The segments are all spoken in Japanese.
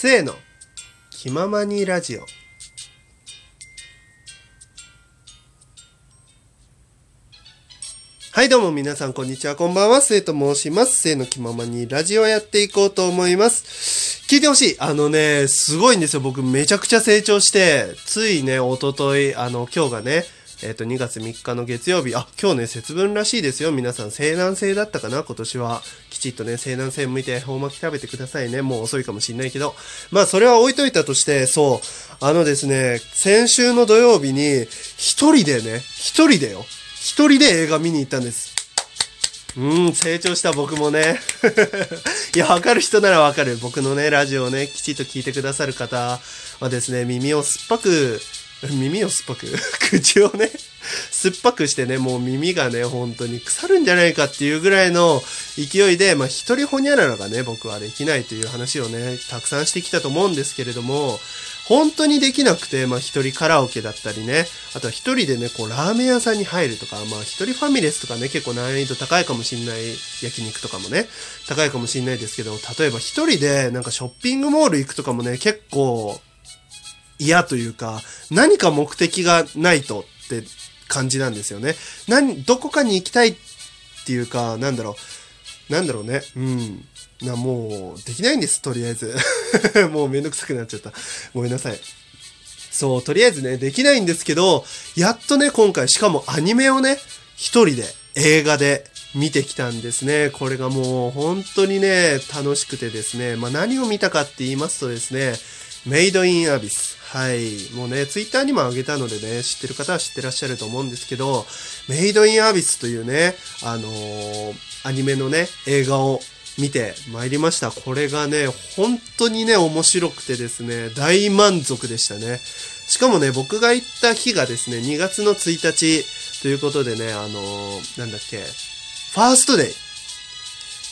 せーの。気ままにラジオ。はいどうも皆さんこんにちは。こんばんは。せいと申します。せーの気ままにラジオやっていこうと思います。聞いてほしい。あのねすごいんですよ。僕めちゃくちゃ成長してついねおとといあの今日がねえっ、と、2月3日の月曜日、あ、今日ね、節分らしいですよ。皆さん、西南西だったかな？今年は。きちっとね、西南西向いて、ほう巻き食べてくださいね。もう遅いかもしんないけど。まあ、それは置いといたとして、そう、あのですね、先週の土曜日に、一人でね、一人でよ。一人で映画見に行ったんです。うん、成長した僕もね。いや、わかる人ならわかる。僕のね、ラジオをね、きちっと聞いてくださる方はですね、耳を酸っぱく耳を酸っぱく 口をね、酸っぱくしてね、もう耳がね、本当に腐るんじゃないかっていうぐらいの勢いで、まあ一人ほにゃららがね、僕はできないという話をね、たくさんしてきたと思うんですけれども、本当にできなくて、まあ一人カラオケだったりね、あとは一人でね、こうラーメン屋さんに入るとか、まあ一人ファミレスとかね、結構難易度高いかもしんない焼肉とかもね、高いかもしんないですけど、例えば一人でなんかショッピングモール行くとかもね、結構嫌というか、何か目的がないとって感じなんですよね。何、どこかに行きたいっていうか、なんだろう。なんだろうね。うん。な、もう、できないんです、とりあえず。もうめんどくさくなっちゃった。ごめんなさい。そう、とりあえずね、できないんですけど、やっとね、今回、しかもアニメをね、一人で映画で見てきたんですね。これがもう本当にね、楽しくてですね。まあ何を見たかって言いますとですね、メイドインアビス。はい。もうね、ツイッターにも上げたのでね、知ってる方は知ってらっしゃると思うんですけど、メイドインアビスというね、あのー、アニメのね、映画を見てまいりました。これがね、本当にね、面白くてですね、大満足でしたね。しかもね、僕が行った日がですね、2月の1日ということでね、あのー、なんだっけ、ファーストデイ。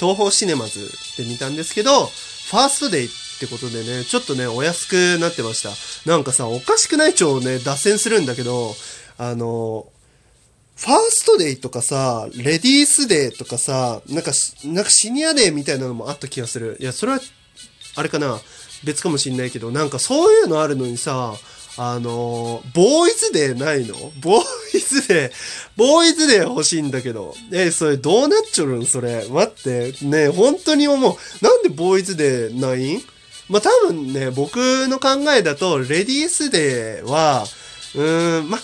東方シネマズで見たんですけど、ファーストデイってってことでね、ちょっとね、お安くなってました。なんかさ、おかしくない蝶をね、脱線するんだけど、あの、ファーストデイとかさ、レディースデーとかさ、なんか、なんかシニアデーみたいなのもあった気がする。いや、それは、あれかな、別かもしんないけど、なんかそういうのあるのにさ、あのボーイズデーないの？ボーイズデー、ボーイズデー欲しいんだけど。え、それどうなっちょるん？それ。待って。ね本当に思う。なんでボーイズデーないん？まあ、多分ね、僕の考えだと、レディースデーは、うーん、まあ、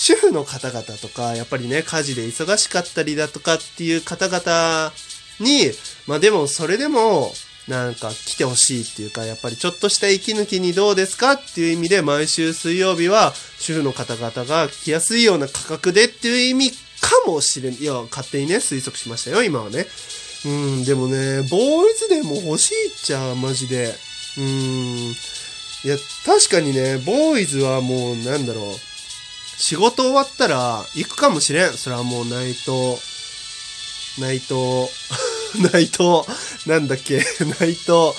主婦の方々とか、やっぱりね、家事で忙しかったりだとかっていう方々に、まあでもそれでも、なんか来てほしいっていうか、やっぱりちょっとした息抜きにどうですかっていう意味で、毎週水曜日は主婦の方々が来やすいような価格でっていう意味かもしれん。いや、勝手にね、推測しましたよ、今はね。うん、でもね、ボーイズデーも欲しいっちゃ、マジで。うーん。いや、確かにね、ボーイズはもう、なんだろう。仕事終わったら行くかもしれん。それはもう内藤、内藤、内藤、なんだっけ、内藤、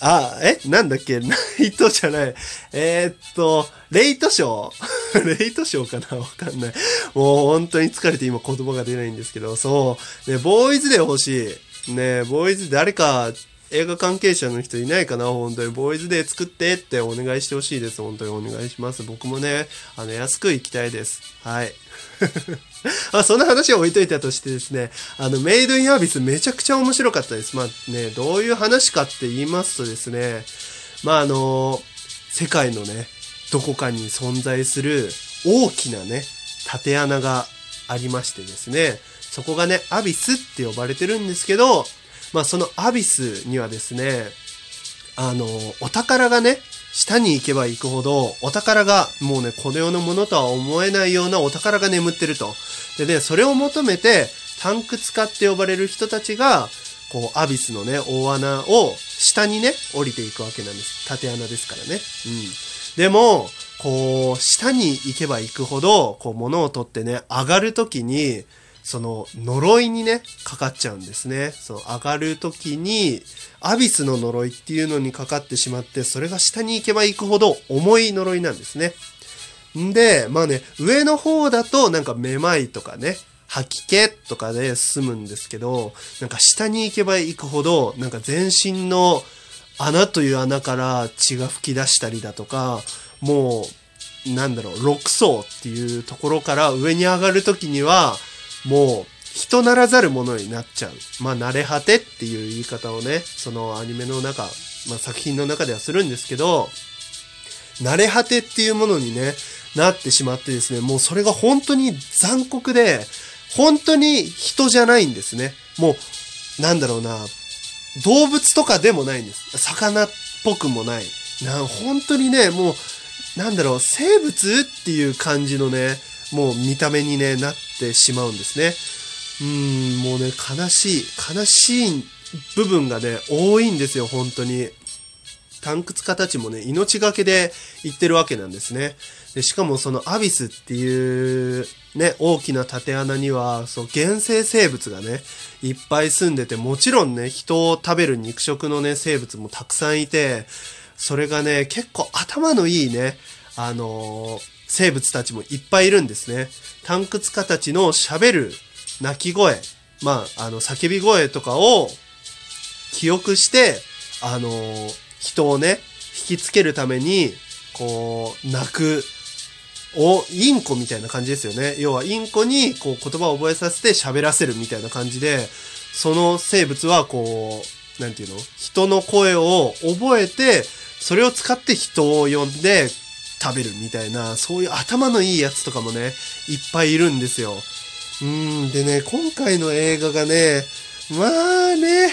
あ、え？なんだっけ？ナイトじゃない。えー、っと、レイトショー レイトショーかな？わかんない。もう本当に疲れて今言葉が出ないんですけど、そう。ね、ボーイズで欲しい。ね、ボーイズ誰か映画関係者の人いないかな？本当に。ボーイズデー作ってってお願いしてほしいです。本当にお願いします。僕もね、あの、安く行きたいです。はい。あそんな話を置いといたとしてですね、あの、メイドインアービスめちゃくちゃ面白かったです。まあね、どういう話かって言いますとですね、まああの、世界のね、どこかに存在する大きなね、縦穴がありましてですね、そこがね、アビスって呼ばれてるんですけど、まあそのアビスにはですね、あの、お宝がね、下に行けば行くほど、お宝が、もうね、この世のものとは思えないようなお宝が眠ってると。でね、それを求めて、タンク使って呼ばれる人たちが、こう、アビスのね、大穴を下にね、降りていくわけなんです。縦穴ですからね。うん。でも、こう、下に行けば行くほど、こう、物を取ってね、上がるときに、その呪いにね、かかっちゃうんですね。その上がる時に、アビスの呪いっていうのにかかってしまって、それが下に行けば行くほど重い呪いなんですね。んで、まあね、上の方だとなんかめまいとかね、吐き気とかで済むんですけど、なんか下に行けば行くほど、なんか全身の穴という穴から血が噴き出したりだとか、もう、なんだろう、6層っていうところから上に上がるときには、もう、人ならざるものになっちゃう。まあ、慣れ果てっていう言い方をね、そのアニメの中、まあ、作品の中ではするんですけど、慣れ果てっていうものにね、なってしまってですね、もうそれが本当に残酷で、本当に人じゃないんですね。もう、なんだろうな、動物とかでもないんです。魚っぽくもない。な、本当にね、もう、なんだろう、生物っていう感じのね、もう見た目にね、なっててしまうんですね。うん、もうね、悲しい、悲しい部分がね、多いんですよ、本当に。タクツたちもね、命がけで言ってるわけなんですね。でしかもそのアビスっていうね、大きな縦穴には、そう、原生生物がね、いっぱい住んでて、もちろんね、人を食べる肉食のね、生物もたくさんいて、それがね、結構頭のいいね、あのー、生物たちもいっぱいいるんですね。タンクツカたちの喋る鳴き声、まあ、あの、叫び声とかを記憶して、あのー、人をね、引きつけるために、こう、泣く、お、インコみたいな感じですよね。要は、インコに、こう、言葉を覚えさせて喋らせるみたいな感じで、その生物は、こう、なんていうの？人の声を覚えて、それを使って人を呼んで食べるみたいな、そういう頭のいいやつとかもね、いっぱいいるんですよ。うん、でね、今回の映画がね、まあね、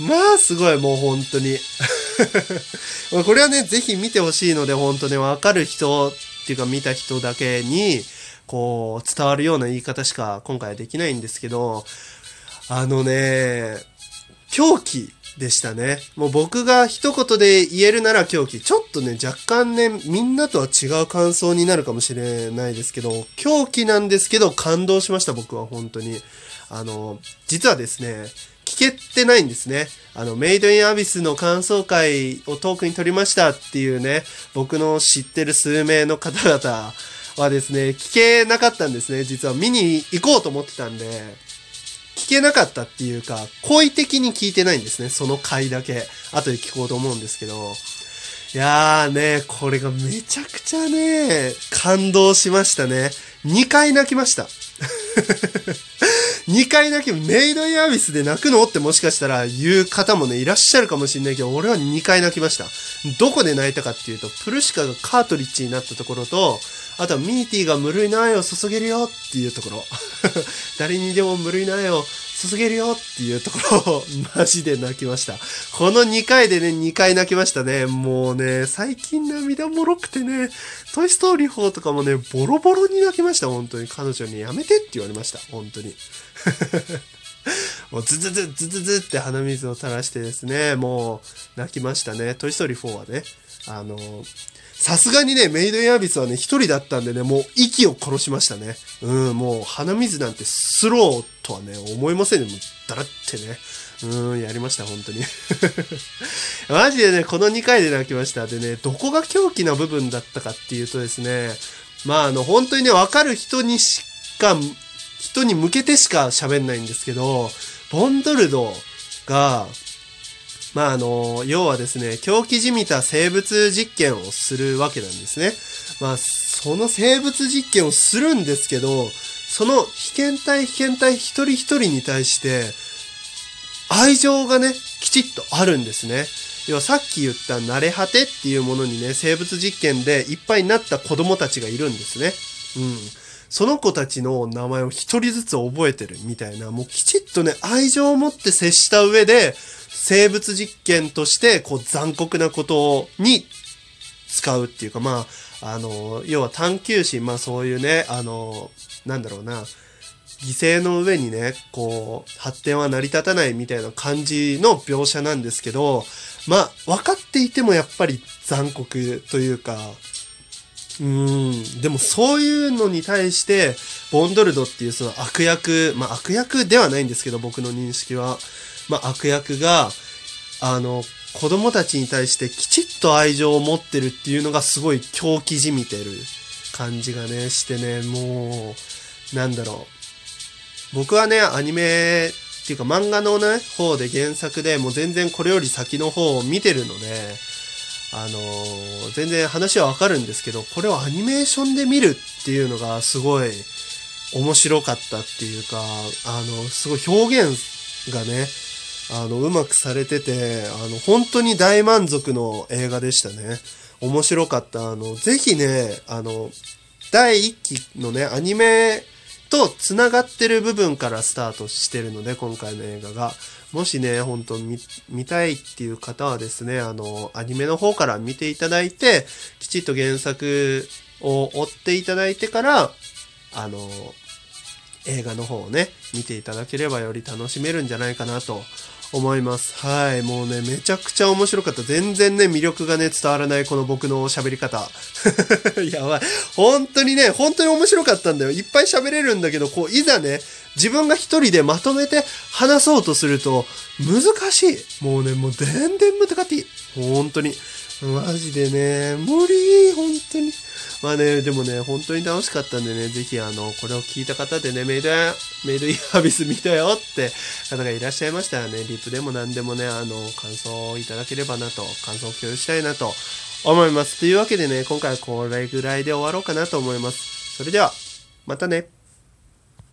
まあすごいもう本当に これはね、ぜひ見てほしいので、本当ね、わかる人っていうか見た人だけに、こう、伝わるような言い方しか今回はできないんですけど、あのね、狂気でしたね。もう僕が一言で言えるなら狂気。ちょっとね、若干ね、みんなとは違う感想になるかもしれないですけど、狂気なんですけど感動しました、僕は本当に。あの、実はですね、聞けてないんですね。あの、メイドインアビスの感想会をトークに取りましたっていうね、僕の知ってる数名の方々はですね、聞けなかったんですね。実は見に行こうと思ってたんで、聞けなかったっていうか、好意的に聞いてないんですね。その回だけ。後で聞こうと思うんですけど。いやーね、これがめちゃくちゃね、感動しましたね。2回泣きました。2回泣き、メイドインアビスで泣くのってもしかしたら言う方もね、いらっしゃるかもしれないけど、俺は2回泣きました。どこで泣いたかっていうと、プルシカがカートリッジになったところと、あとはミーティーが無類の愛を注げるよっていうところ。誰にでも無類の愛を注げるよっていうところを、マジで泣きました。この2回でね、2回泣きましたね。もうね、最近涙もろくてね、トイストーリー4とかもね、ボロボロに泣きました。本当に。彼女にやめてって言われました。本当に。もうズズズズズズって鼻水を垂らしてですね、もう泣きましたね。トイストーリー4はね。あの、さすがにね、メイドインアビスはね、一人だったんでね、もう息を殺しましたね。うん、もう鼻水なんてスローとはね、思いませんね。もうだらってね。うん、やりました、本当に。マジでね、この2回で泣きました。でね、どこが狂気な部分だったかっていうとですね、まあ、あの、本当にね、わかる人にしか、人に向けてしか喋んないんですけど、ボンドルドが、まあ、あの、要はですね、狂気じみた生物実験をするわけなんですね。まあ、その生物実験をするんですけど、その被験体被験体一人一人に対して、愛情がね、きちっとあるんですね。要はさっき言った慣れ果てっていうものにね、生物実験でいっぱいになった子供たちがいるんですね。うん。その子たちの名前を一人ずつ覚えてるみたいな、もうきちっとね、愛情を持って接した上で、生物実験として、こう残酷なことに使うっていうか、まあ、あの、要は探求心、まあそういうね、あの、なんだろうな、犠牲の上にね、こう、発展は成り立たないみたいな感じの描写なんですけど、まあ、分かっていてもやっぱり残酷というか、うん、でもそういうのに対して、ボンドルドっていうその悪役、まあ悪役ではないんですけど、僕の認識は。まあ、悪役が、あの、子供たちに対してきちっと愛情を持ってるっていうのがすごい狂気じみてる感じがね、してね、もう、なんだろう。僕はね、アニメっていうか漫画のね、方で原作でもう全然これより先の方を見てるので、あのー全然話はわかるんですけど、これをアニメーションで見るっていうのがすごい面白かったっていうか、あの、すごい表現がね、あの、うまくされてて、あの、本当に大満足の映画でしたね。面白かった。あの、ぜひね、あの、第1期のね、アニメと繋がってる部分からスタートしてるので、今回の映画が。もしね、本当見、見たいっていう方はですね、あの、アニメの方から見ていただいて、きちっと原作を追っていただいてから、あの、映画の方をね、見ていただければより楽しめるんじゃないかなと思います。はい。もうね、めちゃくちゃ面白かった。全然ね、魅力がね、伝わらないこの僕の喋り方。やばい。本当にね、本当に面白かったんだよ。いっぱい喋れるんだけど、こう、いざね、自分が一人でまとめて話そうとすると、難しい。もうね、もう全然難しい。本当に。マジでね、無理、本当に。まあね、でもね、本当に楽しかったんでね、ぜひあの、これを聞いた方でね、メイドや、メイドインハービス見たよって方がいらっしゃいましたらね、リプでも何でもね、あの、感想をいただければなと、感想を共有したいなと思います。というわけでね、今回はこれぐらいで終わろうかなと思います。それでは、またね。